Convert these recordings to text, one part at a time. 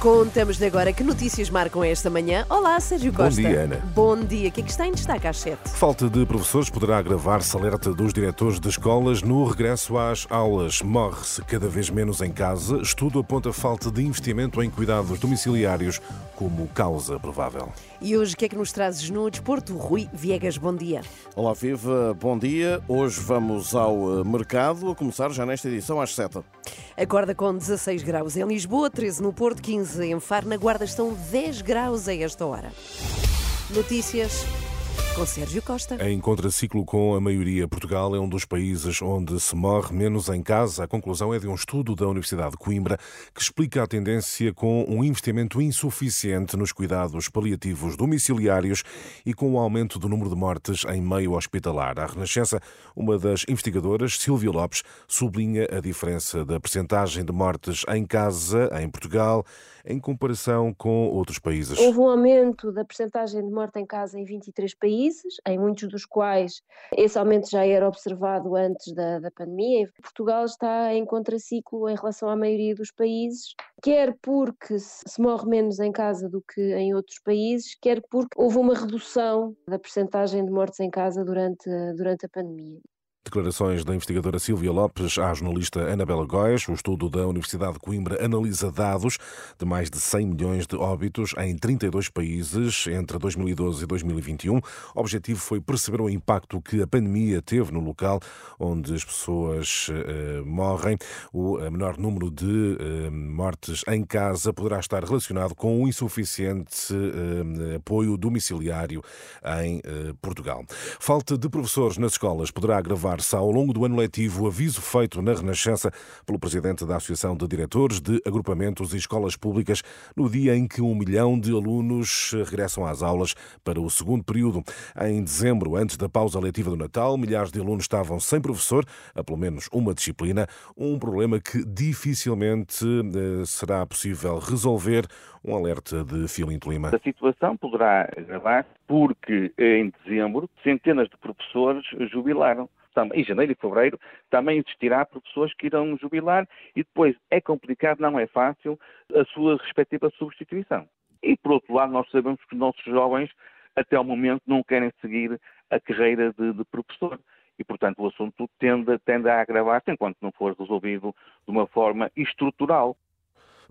Contamos-lhe agora que notícias marcam esta manhã. Olá, Sérgio Costa. dia, Ana. Bom dia. O que é que está em destaque às 7? Falta de professores poderá agravar-se alerta dos diretores de escolas no regresso às aulas. Morre-se cada vez menos em casa. Estudo aponta falta de investimento em cuidados domiciliários como causa provável. E hoje o que é que nos trazes no desporto? Rui Viegas, bom dia. Olá, Viva, bom dia. Hoje vamos ao eh, mercado, a começar já nesta edição às 7. Acorda com 16 graus em Lisboa, 13 no Porto, 15 em Faro. Na Guarda estão 10 graus a esta hora. Notícias com Sérgio Costa. Em contraciclo com a maioria, Portugal é um dos países onde se morre menos em casa. A conclusão é de um estudo da Universidade de Coimbra que explica a tendência com um investimento insuficiente nos cuidados paliativos domiciliários e com o aumento do número de mortes em meio hospitalar. A Renascença, uma das investigadoras, Silvia Lopes, sublinha a diferença da percentagem de mortes em casa em Portugal em comparação com outros países. Houve um aumento da percentagem de morte em casa em 23 países, em muitos dos quais esse aumento já era observado antes da, da pandemia. Portugal está em contraciclo em relação à maioria dos países, quer porque se morre menos em casa do que em outros países, quer porque houve uma redução da percentagem de mortes em casa durante, durante a pandemia. Declarações da investigadora Silvia Lopes à jornalista Anabela Góes. O estudo da Universidade de Coimbra analisa dados de mais de 100 milhões de óbitos em 32 países entre 2012 e 2021. O objetivo foi perceber o impacto que a pandemia teve no local onde as pessoas eh, morrem. O menor número de eh, mortes em casa poderá estar relacionado com o insuficiente eh, apoio domiciliário em eh, Portugal. Falta de professores nas escolas poderá agravar ao longo do ano letivo, aviso feito na Renascença pelo presidente da Associação de Diretores de Agrupamentos e Escolas Públicas, no dia em que um milhão de alunos regressam às aulas para o segundo período. Em dezembro, antes da pausa letiva do Natal, milhares de alunos estavam sem professor, a pelo menos uma disciplina, um problema que dificilmente eh, será possível resolver. Um alerta de Filinto Lima. A situação poderá agravar porque em dezembro centenas de professores jubilaram em janeiro e fevereiro, também existirá professores que irão jubilar e depois é complicado, não é fácil, a sua respectiva substituição. E, por outro lado, nós sabemos que os nossos jovens, até o momento, não querem seguir a carreira de, de professor. E, portanto, o assunto tende, tende a agravar-se enquanto não for resolvido de uma forma estrutural.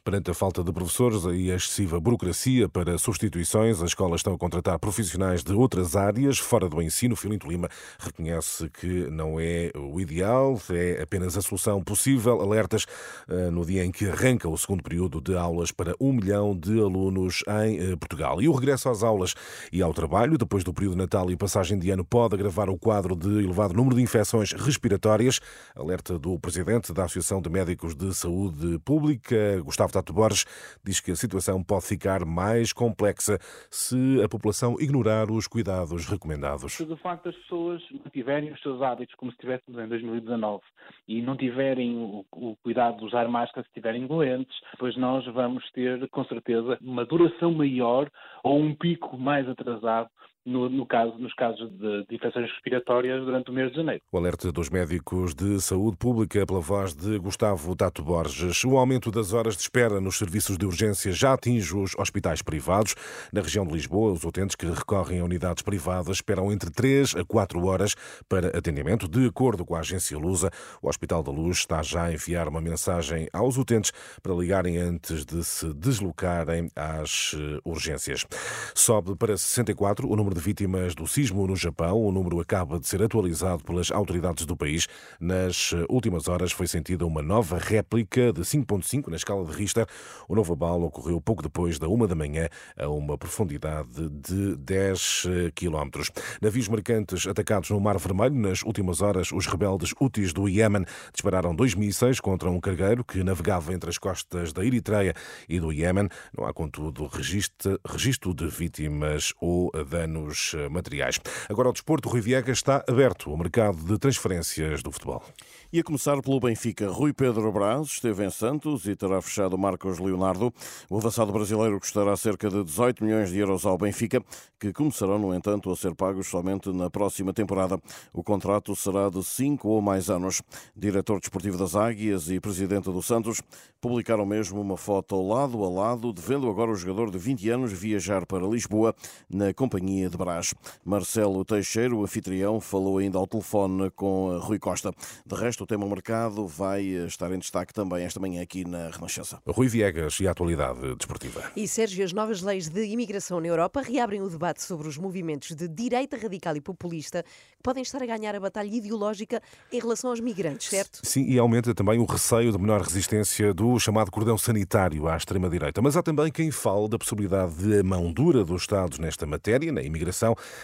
Perante a falta de professores e a excessiva burocracia para substituições, as escolas estão a contratar profissionais de outras áreas fora do ensino. Filinto Lima reconhece que não é o ideal, é apenas a solução possível. Alertas eh, no dia em que arranca o segundo período de aulas para um milhão de alunos em eh, Portugal. E o regresso às aulas e ao trabalho, depois do período de Natal e passagem de ano, pode agravar o quadro de elevado número de infecções respiratórias. Alerta do presidente da Associação de Médicos de Saúde Pública, Gustavo Tato Borges diz que a situação pode ficar mais complexa se a população ignorar os cuidados recomendados. Se de facto as pessoas mantiverem os seus hábitos como se estivéssemos em 2019 e não tiverem o, o cuidado de usar máscara se estiverem doentes, depois nós vamos ter com certeza uma duração maior ou um pico mais atrasado no, no caso, nos casos de, de, infecções respiratórias durante o mês de janeiro. O alerta dos médicos de saúde pública pela voz de Gustavo Tato Borges. O aumento das horas de espera nos serviços de urgência já atinge os hospitais privados. Na região de Lisboa, os utentes que recorrem a unidades privadas esperam entre 3 a 4 horas para atendimento. De acordo com a agência Lusa, o Hospital da Luz está já a enviar uma mensagem aos utentes para ligarem antes de se deslocarem às eh, urgências. Sobe para 64 o número de vítimas do sismo no Japão. O número acaba de ser atualizado pelas autoridades do país. Nas eh, últimas horas foi sentida uma nova réplica de 5.5 na escala de Richter. O novo abalo ocorreu pouco depois da uma da manhã, a uma profundidade de 10 eh, quilómetros. Navios mercantes atacados no Mar Vermelho. Nas últimas horas, os rebeldes Houthis do Iémen dispararam dois mísseis contra um cargueiro que navegava entre as costas da Eritreia e do Iémen. Não há, contudo, registro de vítimas ou danos eh, materiais. Agora, o desporto, Rui Viegas está aberto ao mercado de transferências do futebol. E a começar pelo Benfica, Rui Pedro Braz esteve em Santos e terá fechado Marcos Leonardo. O avançado brasileiro custará cerca de 18 milhões de euros ao Benfica, que começarão, no entanto, a ser pagos somente na próxima temporada. O contrato será de cinco ou mais anos. Diretor desportivo das Águias e presidente do Santos publicaram mesmo uma foto lado a lado, devendo agora o jogador de 20 anos viajar para Lisboa na companhia de Brás. Marcelo Teixeira, o anfitrião, falou ainda ao telefone com Rui Costa. De resto, o tema mercado vai estar em destaque também esta manhã aqui na Renascença. Rui Viegas e a atualidade desportiva. E Sérgio, as novas leis de imigração na Europa reabrem o debate sobre os movimentos de direita radical e populista que podem estar a ganhar a batalha ideológica em relação aos migrantes, certo? Sim, e aumenta também o receio de menor resistência do chamado cordão sanitário à extrema-direita. Mas há também quem fale da possibilidade de a mão dura dos Estados nesta matéria, na imigração,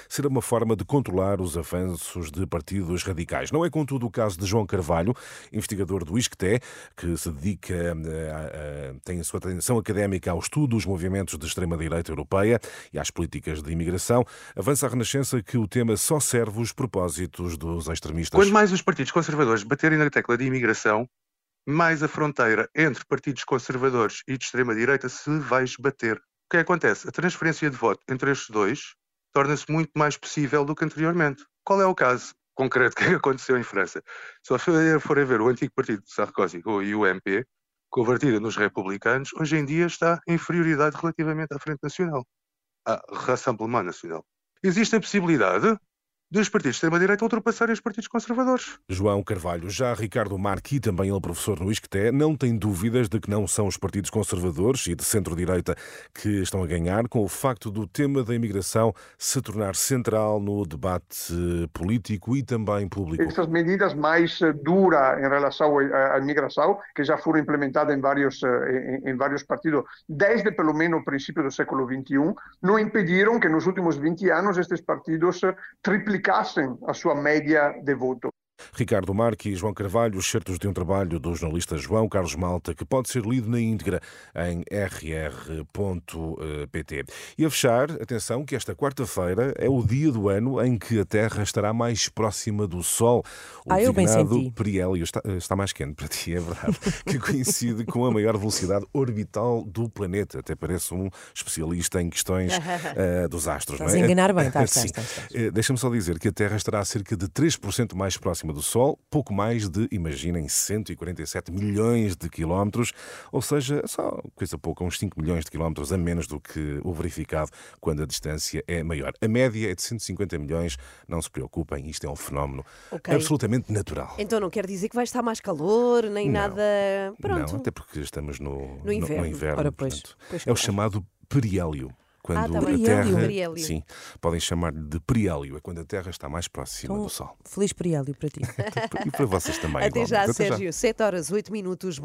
ser uma forma de controlar os avanços de partidos radicais. Não é, contudo, o caso de João Carvalho investigador do ISCTE, que se dedica, a, a, tem a sua atenção académica ao estudo dos movimentos de extrema-direita europeia e às políticas de imigração, avança a Renascença que o tema só serve os propósitos dos extremistas. Quanto mais os partidos conservadores baterem na tecla de imigração, mais a fronteira entre partidos conservadores e de extrema-direita se vai esbater. O que acontece? A transferência de voto entre estes dois torna-se muito mais possível do que anteriormente. Qual é o caso? concreto que aconteceu em França. Se forem ver o antigo partido de Sarkozy, o UMP, convertida nos republicanos, hoje em dia está em inferioridade relativamente à Frente Nacional, à Rassemblement Nacional. Existe a possibilidade dos partidos de extrema-direita ultrapassarem os partidos conservadores. João Carvalho, já Ricardo Marqui, também ele professor no ISCTE, não tem dúvidas de que não são os partidos conservadores e de centro-direita que estão a ganhar com o facto do tema da imigração se tornar central no debate político e também público. Essas medidas mais eh, duras em relação à imigração, que já foram implementadas em vários, eh, em, em vários partidos desde pelo menos o princípio do século XXI, não impediram que nos últimos 20 anos estes partidos eh, triplicassem duplicassem a sua média de voto. Ricardo Marque e João Carvalho, certos de um trabalho do jornalista João Carlos Malta, que pode ser lido na íntegra em rr.pt. E a fechar, atenção que esta quarta-feira é o dia do ano em que a Terra estará mais próxima do Sol. O ah, eu bem senti. periélio está, está, mais quente para ti, é verdade, que coincide com a maior velocidade orbital do planeta. Até parece um especialista em questões uh, dos astros. Estás não é? enganar bem, estás. Uh, Deixa-me só dizer que a Terra estará cerca de 3% mais próxima do Sol, pouco mais de, imaginem, 147 milhões de quilómetros, ou seja, só coisa pouca, uns 5 milhões de quilómetros a menos do que o verificado quando a distância é maior. A média é de 150 milhões, não se preocupem, isto é um fenómeno okay. absolutamente natural. Então não quer dizer que vai estar mais calor, nem não, nada. Pronto. Não, até porque estamos no, no inverno. No, no inverno Ora, pois, portanto, pois é o chamado periélio quando ah, tá a. Terra, periélio. sim, podem chamar de periélio, é quando a Terra está mais próxima então, do Sol. Feliz periélio para ti. e para vocês também. Até já, Até Sérgio. Já. 7 horas, 8 minutos.